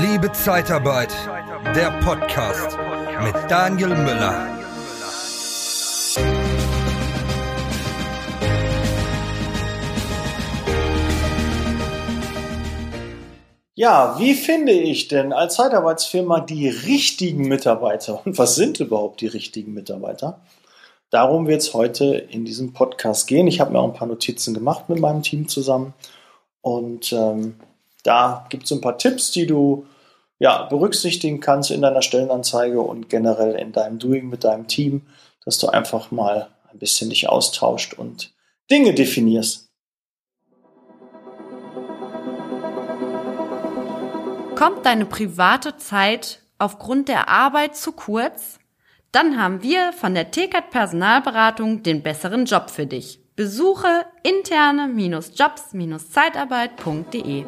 Liebe Zeitarbeit, der Podcast mit Daniel Müller. Ja, wie finde ich denn als Zeitarbeitsfirma die richtigen Mitarbeiter? Und was sind überhaupt die richtigen Mitarbeiter? Darum wird es heute in diesem Podcast gehen. Ich habe mir auch ein paar Notizen gemacht mit meinem Team zusammen. Und ähm, da gibt es ein paar Tipps, die du ja, berücksichtigen kannst in deiner Stellenanzeige und generell in deinem Doing mit deinem Team, dass du einfach mal ein bisschen dich austauscht und Dinge definierst. Kommt deine private Zeit aufgrund der Arbeit zu kurz? Dann haben wir von der TKAT Personalberatung den besseren Job für dich. Besuche interne-jobs-zeitarbeit.de.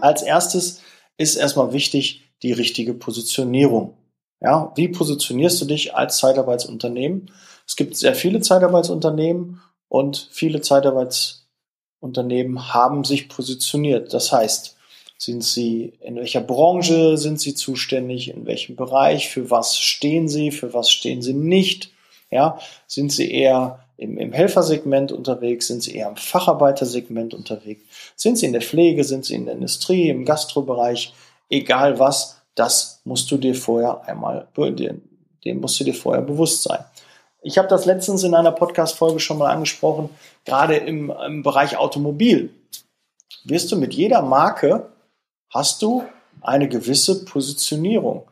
Als erstes ist erstmal wichtig die richtige Positionierung. Ja, wie positionierst du dich als Zeitarbeitsunternehmen? Es gibt sehr viele Zeitarbeitsunternehmen und viele Zeitarbeitsunternehmen haben sich positioniert. Das heißt, sind sie, in welcher Branche sind sie zuständig, in welchem Bereich, für was stehen sie, für was stehen sie nicht? Ja, sind sie eher im, im Helfersegment unterwegs? Sind sie eher im Facharbeitersegment unterwegs? Sind sie in der Pflege? Sind sie in der Industrie, im Gastrobereich? Egal was, das musst du dir vorher einmal, dem, musst du dir vorher bewusst sein. Ich habe das letztens in einer Podcast-Folge schon mal angesprochen, gerade im, im Bereich Automobil. Wirst du mit jeder Marke, hast du eine gewisse Positionierung.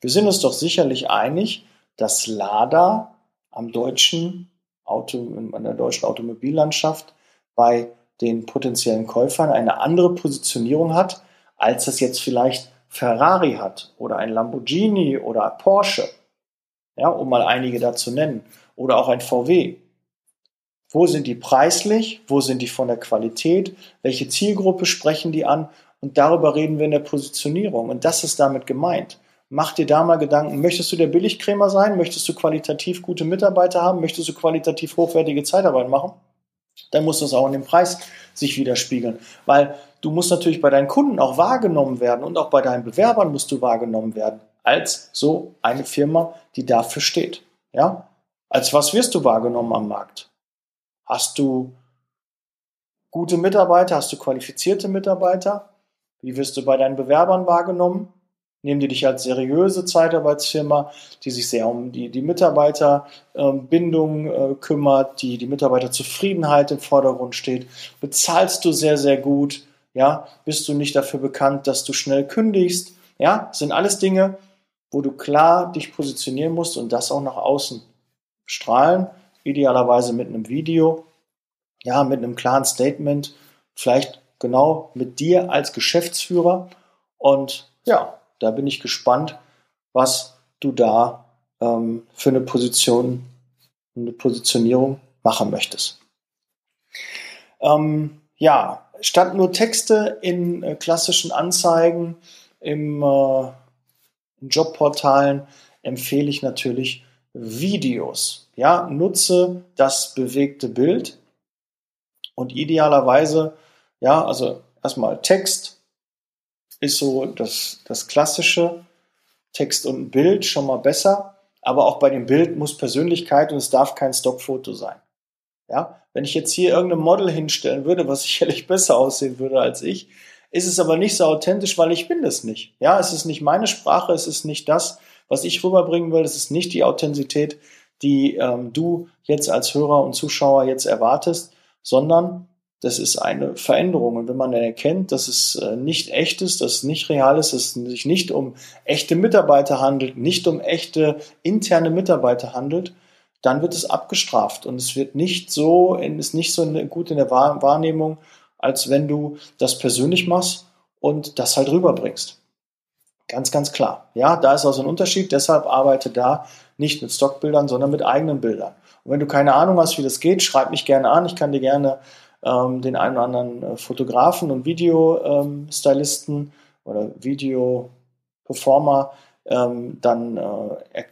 Wir sind uns doch sicherlich einig, dass Lada am deutschen Auto, in der deutschen Automobillandschaft bei den potenziellen Käufern eine andere Positionierung hat, als das jetzt vielleicht Ferrari hat oder ein Lamborghini oder Porsche, ja, um mal einige da zu nennen, oder auch ein VW. Wo sind die preislich? Wo sind die von der Qualität? Welche Zielgruppe sprechen die an? Und darüber reden wir in der Positionierung. Und das ist damit gemeint. Mach dir da mal Gedanken. Möchtest du der Billigkrämer sein? Möchtest du qualitativ gute Mitarbeiter haben? Möchtest du qualitativ hochwertige Zeitarbeit machen? Dann muss das auch in dem Preis sich widerspiegeln. Weil du musst natürlich bei deinen Kunden auch wahrgenommen werden und auch bei deinen Bewerbern musst du wahrgenommen werden als so eine Firma, die dafür steht. Ja? Als was wirst du wahrgenommen am Markt? Hast du gute Mitarbeiter? Hast du qualifizierte Mitarbeiter? Wie wirst du bei deinen Bewerbern wahrgenommen? Nehmen die dich als seriöse Zeitarbeitsfirma, die sich sehr um die, die Mitarbeiterbindung äh, kümmert, die die Mitarbeiterzufriedenheit im Vordergrund steht. Bezahlst du sehr, sehr gut? Ja, bist du nicht dafür bekannt, dass du schnell kündigst? Ja, sind alles Dinge, wo du klar dich positionieren musst und das auch nach außen strahlen. Idealerweise mit einem Video, ja, mit einem klaren Statement, vielleicht genau mit dir als Geschäftsführer und ja, da bin ich gespannt, was du da ähm, für eine Position, eine Positionierung machen möchtest. Ähm, ja, statt nur Texte in äh, klassischen Anzeigen im, äh, Jobportalen empfehle ich natürlich Videos. Ja, nutze das bewegte Bild und idealerweise, ja, also erstmal Text, ist so das, das klassische Text und Bild schon mal besser. Aber auch bei dem Bild muss Persönlichkeit und es darf kein Stockfoto sein. Ja, wenn ich jetzt hier irgendein Model hinstellen würde, was sicherlich besser aussehen würde als ich, ist es aber nicht so authentisch, weil ich bin das nicht. Ja, es ist nicht meine Sprache, es ist nicht das, was ich rüberbringen will, es ist nicht die Authentizität, die ähm, du jetzt als Hörer und Zuschauer jetzt erwartest, sondern das ist eine Veränderung. Und wenn man dann erkennt, dass es äh, nicht echt ist, dass es nicht real ist, dass es sich nicht um echte Mitarbeiter handelt, nicht um echte interne Mitarbeiter handelt, dann wird es abgestraft und es wird nicht so, ist nicht so gut in der Wahrnehmung, als wenn du das persönlich machst und das halt rüberbringst. Ganz, ganz klar. Ja, da ist also ein Unterschied. Deshalb arbeite da nicht mit Stockbildern, sondern mit eigenen Bildern. Und wenn du keine Ahnung hast, wie das geht, schreib mich gerne an. Ich kann dir gerne ähm, den einen oder anderen äh, Fotografen und Videostylisten ähm, oder Videoperformer ähm, dann äh, äh,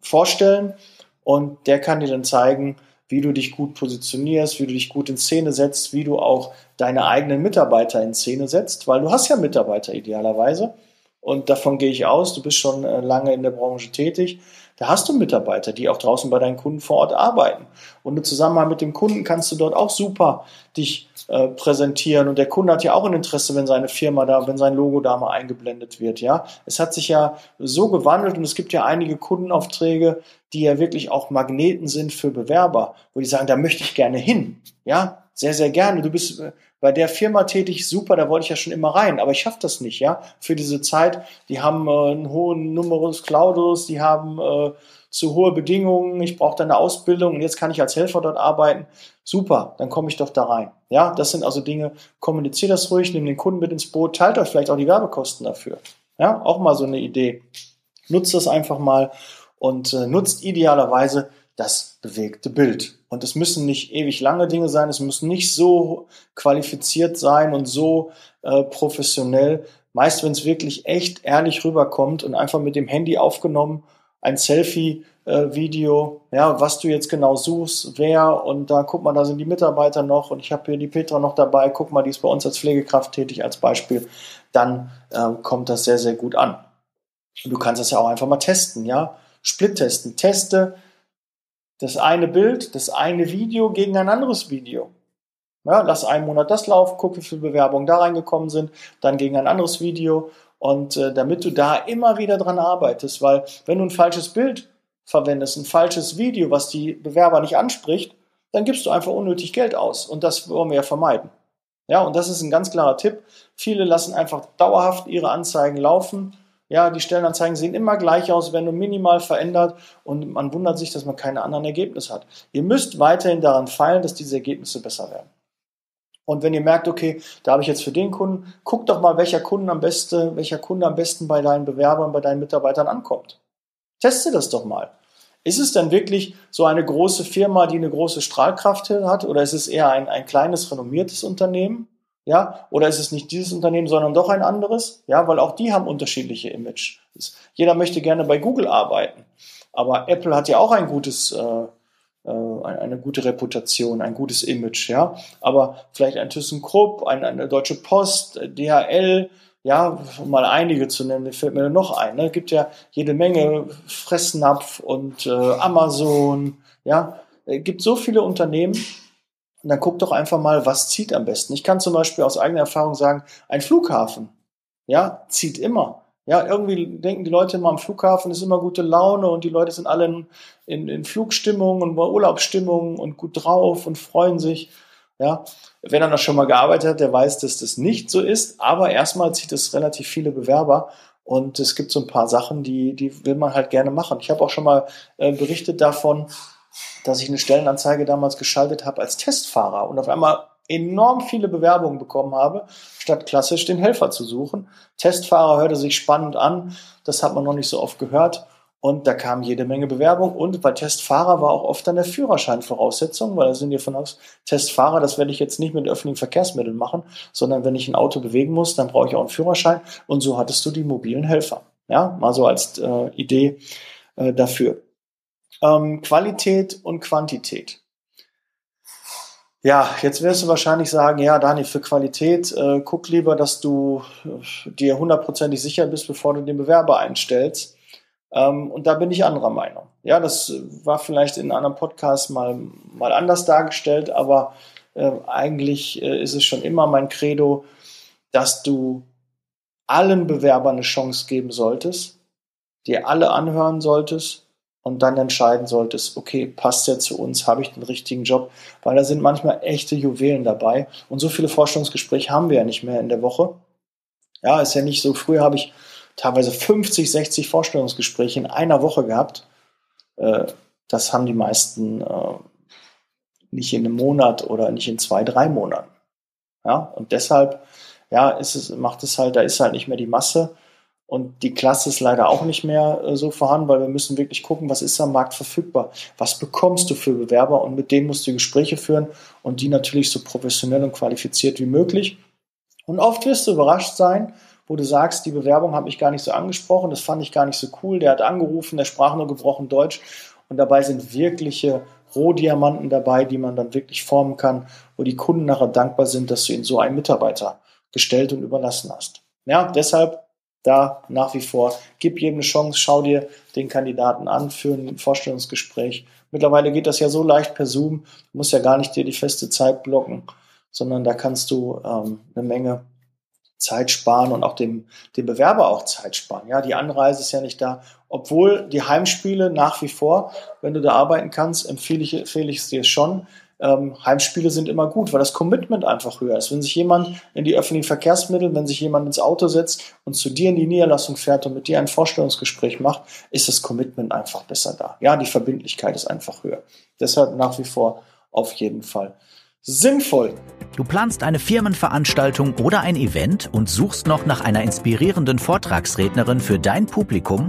vorstellen und der kann dir dann zeigen, wie du dich gut positionierst, wie du dich gut in Szene setzt, wie du auch deine eigenen Mitarbeiter in Szene setzt, weil du hast ja Mitarbeiter idealerweise und davon gehe ich aus, du bist schon äh, lange in der Branche tätig. Da hast du Mitarbeiter, die auch draußen bei deinen Kunden vor Ort arbeiten. Und im Zusammenhang mit dem Kunden kannst du dort auch super dich äh, präsentieren. Und der Kunde hat ja auch ein Interesse, wenn seine Firma da, wenn sein Logo da mal eingeblendet wird. Ja, es hat sich ja so gewandelt und es gibt ja einige Kundenaufträge, die ja wirklich auch Magneten sind für Bewerber, wo die sagen, da möchte ich gerne hin. Ja, sehr, sehr gerne. Du bist äh, bei der Firma tätig, super, da wollte ich ja schon immer rein, aber ich schaffe das nicht, ja, für diese Zeit. Die haben äh, einen hohen Numerus Clausus, die haben äh, zu hohe Bedingungen, ich brauche da eine Ausbildung und jetzt kann ich als Helfer dort arbeiten. Super, dann komme ich doch da rein. Ja, das sind also Dinge, kommuniziert das ruhig, nehmt den Kunden mit ins Boot, teilt euch vielleicht auch die Werbekosten dafür. Ja, auch mal so eine Idee. Nutzt das einfach mal und äh, nutzt idealerweise das bewegte Bild. Und es müssen nicht ewig lange Dinge sein, es müssen nicht so qualifiziert sein und so äh, professionell. Meist, wenn es wirklich echt ehrlich rüberkommt und einfach mit dem Handy aufgenommen, ein Selfie-Video, äh, ja, was du jetzt genau suchst, wer und da guck mal, da sind die Mitarbeiter noch und ich habe hier die Petra noch dabei, guck mal, die ist bei uns als Pflegekraft tätig als Beispiel, dann äh, kommt das sehr, sehr gut an. Und du kannst das ja auch einfach mal testen, ja, Split testen, teste das eine Bild, das eine Video gegen ein anderes Video. Ja, lass einen Monat das laufen, guck, wie viele Bewerbungen da reingekommen sind, dann gegen ein anderes Video. Und äh, damit du da immer wieder dran arbeitest, weil wenn du ein falsches Bild verwendest, ein falsches Video, was die Bewerber nicht anspricht, dann gibst du einfach unnötig Geld aus. Und das wollen wir ja vermeiden. Ja, und das ist ein ganz klarer Tipp. Viele lassen einfach dauerhaft ihre Anzeigen laufen ja, die Stellenanzeigen sehen immer gleich aus, wenn nur minimal verändert und man wundert sich, dass man keine anderen Ergebnisse hat. Ihr müsst weiterhin daran feilen, dass diese Ergebnisse besser werden. Und wenn ihr merkt, okay, da habe ich jetzt für den Kunden, guckt doch mal, welcher Kunde am besten, welcher Kunde am besten bei deinen Bewerbern, bei deinen Mitarbeitern ankommt. Teste das doch mal. Ist es denn wirklich so eine große Firma, die eine große Strahlkraft hat, oder ist es eher ein, ein kleines, renommiertes Unternehmen? Ja, oder ist es nicht dieses Unternehmen, sondern doch ein anderes? Ja, weil auch die haben unterschiedliche Image. Jeder möchte gerne bei Google arbeiten. Aber Apple hat ja auch ein gutes, äh, äh eine gute Reputation, ein gutes Image, ja. Aber vielleicht ein ThyssenKrupp, eine, eine Deutsche Post, DHL, ja, mal einige zu nennen, fällt mir noch ein. Ne? Gibt ja jede Menge Fressnapf und äh, Amazon, ja. Es gibt so viele Unternehmen, und dann guck doch einfach mal, was zieht am besten. Ich kann zum Beispiel aus eigener Erfahrung sagen, ein Flughafen, ja, zieht immer. Ja, irgendwie denken die Leute immer am Flughafen ist immer gute Laune und die Leute sind alle in, in, in Flugstimmung und Urlaubsstimmung und gut drauf und freuen sich. Ja, wer dann auch schon mal gearbeitet hat, der weiß, dass das nicht so ist. Aber erstmal zieht es relativ viele Bewerber und es gibt so ein paar Sachen, die, die will man halt gerne machen. Ich habe auch schon mal äh, berichtet davon, dass ich eine Stellenanzeige damals geschaltet habe als Testfahrer und auf einmal enorm viele Bewerbungen bekommen habe, statt klassisch den Helfer zu suchen. Testfahrer hörte sich spannend an, das hat man noch nicht so oft gehört. Und da kam jede Menge Bewerbung. Und bei Testfahrer war auch oft dann der Führerschein Voraussetzung, weil da sind wir von aus, Testfahrer, das werde ich jetzt nicht mit öffentlichen Verkehrsmitteln machen, sondern wenn ich ein Auto bewegen muss, dann brauche ich auch einen Führerschein. Und so hattest du die mobilen Helfer. Ja, mal so als äh, Idee äh, dafür ähm, Qualität und Quantität. Ja, jetzt wirst du wahrscheinlich sagen, ja, Dani, für Qualität äh, guck lieber, dass du äh, dir hundertprozentig sicher bist, bevor du den Bewerber einstellst. Ähm, und da bin ich anderer Meinung. Ja, das war vielleicht in einem Podcast mal, mal anders dargestellt, aber äh, eigentlich äh, ist es schon immer mein Credo, dass du allen Bewerbern eine Chance geben solltest, dir alle anhören solltest und dann entscheiden solltest, okay, passt der zu uns, habe ich den richtigen Job, weil da sind manchmal echte Juwelen dabei und so viele Vorstellungsgespräche haben wir ja nicht mehr in der Woche. Ja, ist ja nicht so, früher habe ich teilweise 50, 60 Vorstellungsgespräche in einer Woche gehabt. Äh, das haben die meisten äh, nicht in einem Monat oder nicht in zwei, drei Monaten. Ja, und deshalb, ja, ist es, macht es halt, da ist halt nicht mehr die Masse und die Klasse ist leider auch nicht mehr äh, so vorhanden, weil wir müssen wirklich gucken, was ist am Markt verfügbar. Was bekommst du für Bewerber und mit denen musst du Gespräche führen und die natürlich so professionell und qualifiziert wie möglich. Und oft wirst du überrascht sein, wo du sagst, die Bewerbung hat mich gar nicht so angesprochen, das fand ich gar nicht so cool, der hat angerufen, der sprach nur gebrochen Deutsch und dabei sind wirkliche Rohdiamanten dabei, die man dann wirklich formen kann, wo die Kunden nachher dankbar sind, dass du ihnen so einen Mitarbeiter gestellt und überlassen hast. Ja, deshalb da nach wie vor, gib jedem eine Chance, schau dir den Kandidaten an für ein Vorstellungsgespräch. Mittlerweile geht das ja so leicht per Zoom, du musst ja gar nicht dir die feste Zeit blocken, sondern da kannst du ähm, eine Menge Zeit sparen und auch dem, dem Bewerber auch Zeit sparen. Ja, die Anreise ist ja nicht da. Obwohl die Heimspiele nach wie vor, wenn du da arbeiten kannst, empfehle ich, empfehle ich es dir schon. Ähm, Heimspiele sind immer gut, weil das Commitment einfach höher ist. Wenn sich jemand in die öffentlichen Verkehrsmittel, wenn sich jemand ins Auto setzt und zu dir in die Niederlassung fährt und mit dir ein Vorstellungsgespräch macht, ist das Commitment einfach besser da. Ja, die Verbindlichkeit ist einfach höher. Deshalb nach wie vor auf jeden Fall sinnvoll. Du planst eine Firmenveranstaltung oder ein Event und suchst noch nach einer inspirierenden Vortragsrednerin für dein Publikum?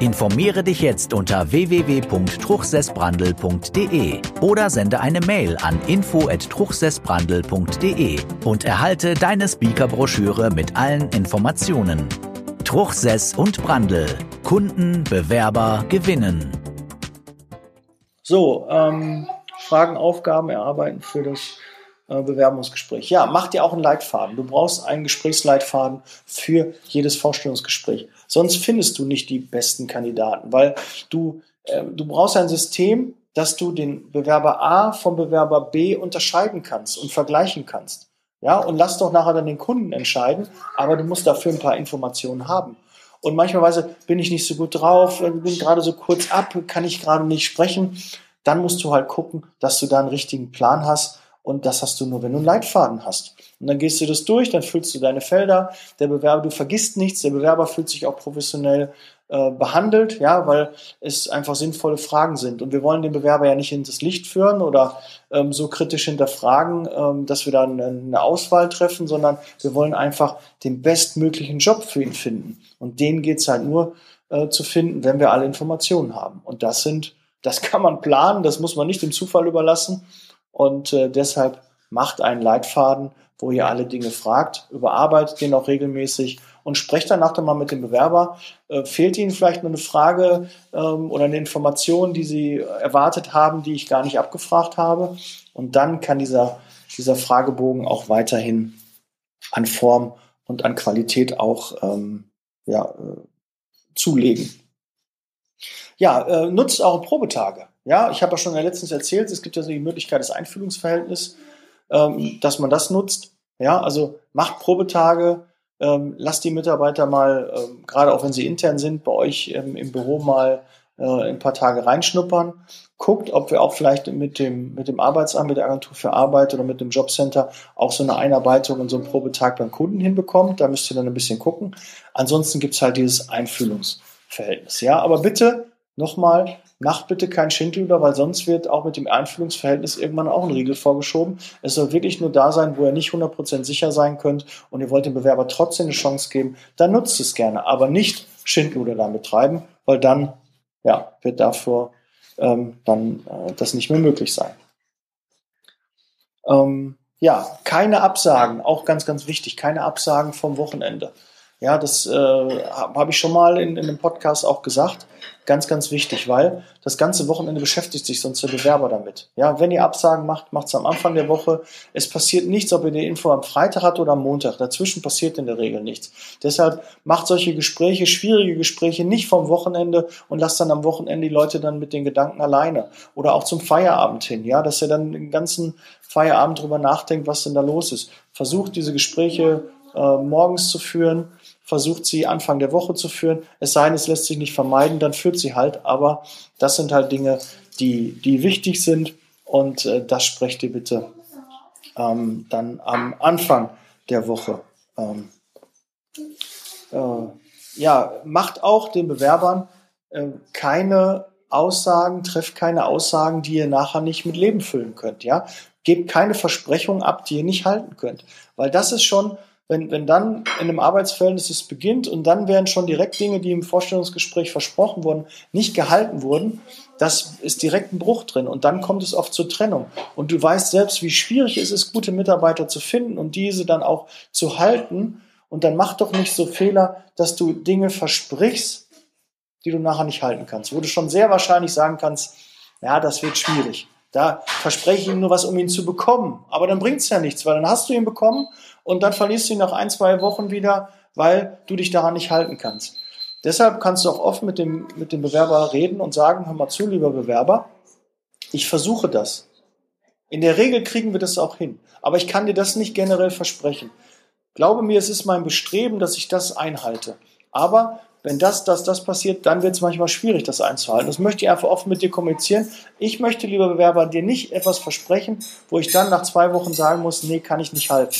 Informiere dich jetzt unter www.truchsessbrandel.de oder sende eine Mail an info@truchsessbrandel.de und erhalte deine Speakerbroschüre mit allen Informationen. Truchsess und Brandel. Kunden, Bewerber gewinnen. So, ähm, Fragen, Aufgaben erarbeiten für das äh, Bewerbungsgespräch. Ja, mach dir auch einen Leitfaden. Du brauchst einen Gesprächsleitfaden für jedes Vorstellungsgespräch. Sonst findest du nicht die besten Kandidaten, weil du, äh, du brauchst ein System, dass du den Bewerber A vom Bewerber B unterscheiden kannst und vergleichen kannst. Ja, und lass doch nachher dann den Kunden entscheiden, aber du musst dafür ein paar Informationen haben. Und manchmal bin ich nicht so gut drauf, äh, bin gerade so kurz ab, kann ich gerade nicht sprechen. Dann musst du halt gucken, dass du da einen richtigen Plan hast und das hast du nur, wenn du einen Leitfaden hast. Und dann gehst du das durch, dann füllst du deine Felder. Der Bewerber, du vergisst nichts. Der Bewerber fühlt sich auch professionell äh, behandelt, ja, weil es einfach sinnvolle Fragen sind. Und wir wollen den Bewerber ja nicht in das Licht führen oder ähm, so kritisch hinterfragen, ähm, dass wir dann eine Auswahl treffen, sondern wir wollen einfach den bestmöglichen Job für ihn finden. Und den geht's halt nur äh, zu finden, wenn wir alle Informationen haben. Und das sind, das kann man planen, das muss man nicht dem Zufall überlassen. Und äh, deshalb macht einen Leitfaden, wo ihr alle Dinge fragt, überarbeitet den auch regelmäßig und sprecht danach dann mal mit dem Bewerber. Äh, fehlt Ihnen vielleicht noch eine Frage ähm, oder eine Information, die Sie erwartet haben, die ich gar nicht abgefragt habe? Und dann kann dieser, dieser Fragebogen auch weiterhin an Form und an Qualität auch ähm, ja, äh, zulegen. Ja, äh, nutzt eure Probetage. Ja, ich habe ja schon letztens erzählt, es gibt ja so die Möglichkeit des Einfühlungsverhältnisses, ähm, dass man das nutzt. Ja, also macht Probetage, ähm, lasst die Mitarbeiter mal, ähm, gerade auch wenn sie intern sind, bei euch ähm, im Büro mal äh, ein paar Tage reinschnuppern. Guckt, ob wir auch vielleicht mit dem, mit dem Arbeitsamt, mit der Agentur für Arbeit oder mit dem Jobcenter auch so eine Einarbeitung und so einen Probetag beim Kunden hinbekommt. Da müsst ihr dann ein bisschen gucken. Ansonsten gibt's halt dieses Einfühlungsverhältnis. Ja, aber bitte nochmal, macht bitte kein Schindluder, weil sonst wird auch mit dem Einfühlungsverhältnis irgendwann auch ein Riegel vorgeschoben. Es soll wirklich nur da sein, wo ihr nicht 100% sicher sein könnt und ihr wollt dem Bewerber trotzdem eine Chance geben, dann nutzt es gerne, aber nicht Schindluder damit treiben, weil dann ja, wird dafür ähm, dann äh, das nicht mehr möglich sein. Ähm, ja, keine Absagen, auch ganz, ganz wichtig, keine Absagen vom Wochenende. Ja, das äh, habe ich schon mal in, in einem Podcast auch gesagt. Ganz, ganz wichtig, weil das ganze Wochenende beschäftigt sich sonst der Bewerber damit. Ja, wenn ihr Absagen macht, macht es am Anfang der Woche. Es passiert nichts, ob ihr die Info am Freitag habt oder am Montag. Dazwischen passiert in der Regel nichts. Deshalb macht solche Gespräche, schwierige Gespräche nicht vom Wochenende und lasst dann am Wochenende die Leute dann mit den Gedanken alleine. Oder auch zum Feierabend hin, ja, dass ihr dann den ganzen Feierabend drüber nachdenkt, was denn da los ist. Versucht diese Gespräche äh, morgens zu führen versucht sie Anfang der Woche zu führen. Es sei denn, es lässt sich nicht vermeiden, dann führt sie halt. Aber das sind halt Dinge, die, die wichtig sind. Und äh, das sprecht ihr bitte ähm, dann am Anfang der Woche. Ähm, äh, ja, macht auch den Bewerbern äh, keine Aussagen, trefft keine Aussagen, die ihr nachher nicht mit Leben füllen könnt. Ja, gebt keine Versprechungen ab, die ihr nicht halten könnt, weil das ist schon wenn, wenn dann in einem Arbeitsverhältnis es beginnt und dann werden schon direkt Dinge, die im Vorstellungsgespräch versprochen wurden, nicht gehalten wurden, das ist direkt ein Bruch drin und dann kommt es oft zur Trennung. Und du weißt selbst, wie schwierig es ist, gute Mitarbeiter zu finden und diese dann auch zu halten. Und dann mach doch nicht so Fehler, dass du Dinge versprichst, die du nachher nicht halten kannst, wo du schon sehr wahrscheinlich sagen kannst, ja, das wird schwierig. Da verspreche ich ihm nur was, um ihn zu bekommen. Aber dann bringt es ja nichts, weil dann hast du ihn bekommen und dann verlierst du ihn nach ein, zwei Wochen wieder, weil du dich daran nicht halten kannst. Deshalb kannst du auch oft mit dem, mit dem Bewerber reden und sagen, hör mal zu, lieber Bewerber, ich versuche das. In der Regel kriegen wir das auch hin. Aber ich kann dir das nicht generell versprechen. Glaube mir, es ist mein Bestreben, dass ich das einhalte. Aber wenn das, das, das passiert, dann wird es manchmal schwierig, das einzuhalten. Das möchte ich einfach offen mit dir kommunizieren. Ich möchte, lieber Bewerber, dir nicht etwas versprechen, wo ich dann nach zwei Wochen sagen muss, nee, kann ich nicht halten.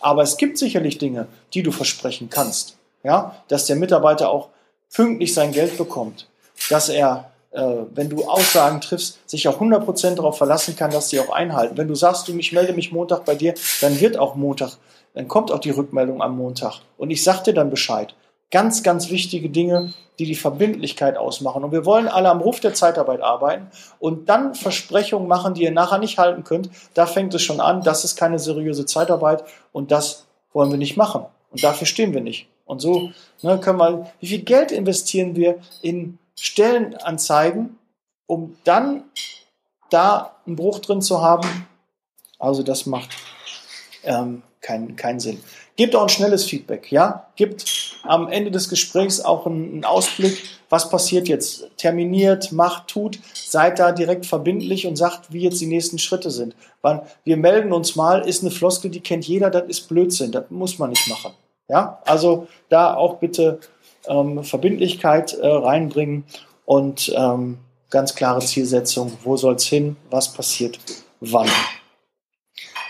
Aber es gibt sicherlich Dinge, die du versprechen kannst. Ja, dass der Mitarbeiter auch pünktlich sein Geld bekommt, dass er, äh, wenn du Aussagen triffst, sich auch 100% darauf verlassen kann, dass sie auch einhalten. Wenn du sagst, du, ich melde mich Montag bei dir, dann wird auch Montag, dann kommt auch die Rückmeldung am Montag. Und ich sag dir dann Bescheid. Ganz, ganz wichtige Dinge, die die Verbindlichkeit ausmachen. Und wir wollen alle am Ruf der Zeitarbeit arbeiten und dann Versprechungen machen, die ihr nachher nicht halten könnt. Da fängt es schon an. Das ist keine seriöse Zeitarbeit und das wollen wir nicht machen. Und dafür stehen wir nicht. Und so ne, können wir, wie viel Geld investieren wir in Stellenanzeigen, um dann da einen Bruch drin zu haben? Also das macht ähm, keinen keinen Sinn. Gebt auch ein schnelles Feedback, ja? Gebt am Ende des Gesprächs auch einen, Ausblick, was passiert jetzt. Terminiert, macht, tut, seid da direkt verbindlich und sagt, wie jetzt die nächsten Schritte sind. Weil wir melden uns mal, ist eine Floskel, die kennt jeder, das ist Blödsinn, das muss man nicht machen. Ja, also da auch bitte ähm, Verbindlichkeit äh, reinbringen und ähm, ganz klare Zielsetzung, wo soll es hin, was passiert, wann.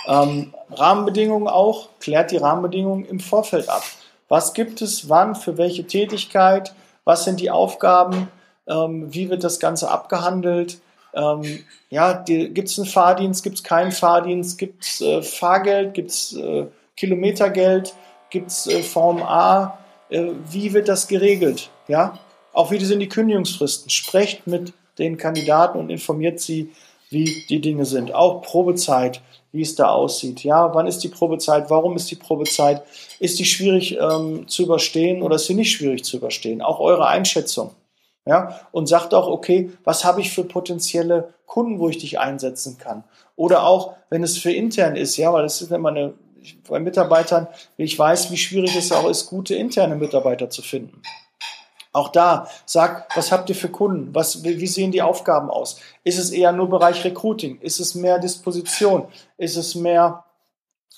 Ähm, Rahmenbedingungen auch, klärt die Rahmenbedingungen im Vorfeld ab. Was gibt es, wann, für welche Tätigkeit, was sind die Aufgaben, ähm, wie wird das Ganze abgehandelt, ähm, ja, gibt es einen Fahrdienst, gibt es keinen Fahrdienst, gibt es äh, Fahrgeld, gibt es äh, Kilometergeld, gibt es äh, Form A, äh, wie wird das geregelt, ja, auch wie sind die Kündigungsfristen, sprecht mit den Kandidaten und informiert sie, wie die Dinge sind, auch Probezeit, wie es da aussieht. Ja, wann ist die Probezeit? Warum ist die Probezeit? Ist die schwierig ähm, zu überstehen oder ist sie nicht schwierig zu überstehen? Auch eure Einschätzung. Ja, und sagt auch, okay, was habe ich für potenzielle Kunden, wo ich dich einsetzen kann? Oder auch, wenn es für intern ist, ja, weil es ist immer eine, bei Mitarbeitern, ich weiß, wie schwierig es auch ist, gute interne Mitarbeiter zu finden. Auch da, sag, was habt ihr für Kunden? Was, wie sehen die Aufgaben aus? Ist es eher nur Bereich Recruiting? Ist es mehr Disposition? Ist es mehr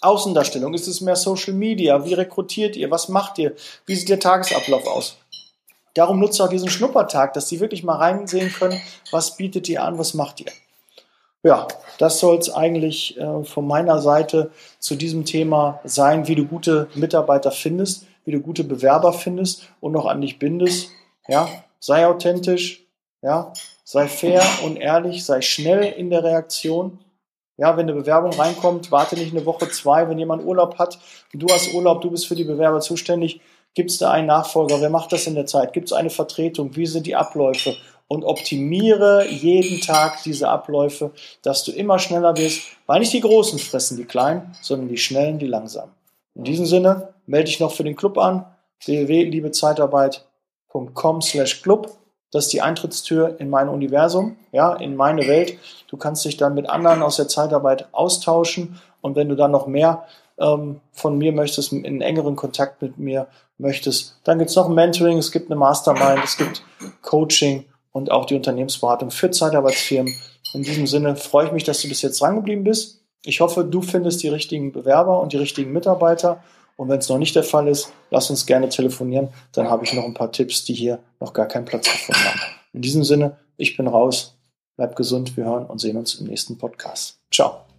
Außendarstellung? Ist es mehr Social Media? Wie rekrutiert ihr? Was macht ihr? Wie sieht der Tagesablauf aus? Darum nutzt auch diesen Schnuppertag, dass sie wirklich mal reinsehen können, was bietet ihr an, was macht ihr. Ja, das soll es eigentlich äh, von meiner Seite zu diesem Thema sein, wie du gute Mitarbeiter findest wie du gute Bewerber findest und noch an dich bindest. Ja, sei authentisch, ja, sei fair und ehrlich, sei schnell in der Reaktion. Ja, wenn eine Bewerbung reinkommt, warte nicht eine Woche, zwei, wenn jemand Urlaub hat und du hast Urlaub, du bist für die Bewerber zuständig, gibt es da einen Nachfolger? Wer macht das in der Zeit? Gibt es eine Vertretung? Wie sind die Abläufe? Und optimiere jeden Tag diese Abläufe, dass du immer schneller bist, weil nicht die Großen fressen die Kleinen, sondern die Schnellen, die Langsamen. In diesem Sinne, melde dich noch für den Club an, www.liebezeitarbeit.com slash Club. Das ist die Eintrittstür in mein Universum, ja, in meine Welt. Du kannst dich dann mit anderen aus der Zeitarbeit austauschen und wenn du dann noch mehr ähm, von mir möchtest, in engeren Kontakt mit mir möchtest, dann gibt es noch ein Mentoring, es gibt eine Mastermind, es gibt Coaching und auch die Unternehmensberatung für Zeitarbeitsfirmen. In diesem Sinne freue ich mich, dass du bis jetzt drangeblieben bist. Ich hoffe, du findest die richtigen Bewerber und die richtigen Mitarbeiter. Und wenn es noch nicht der Fall ist, lass uns gerne telefonieren. Dann habe ich noch ein paar Tipps, die hier noch gar keinen Platz gefunden haben. In diesem Sinne, ich bin raus. Bleib gesund. Wir hören und sehen uns im nächsten Podcast. Ciao.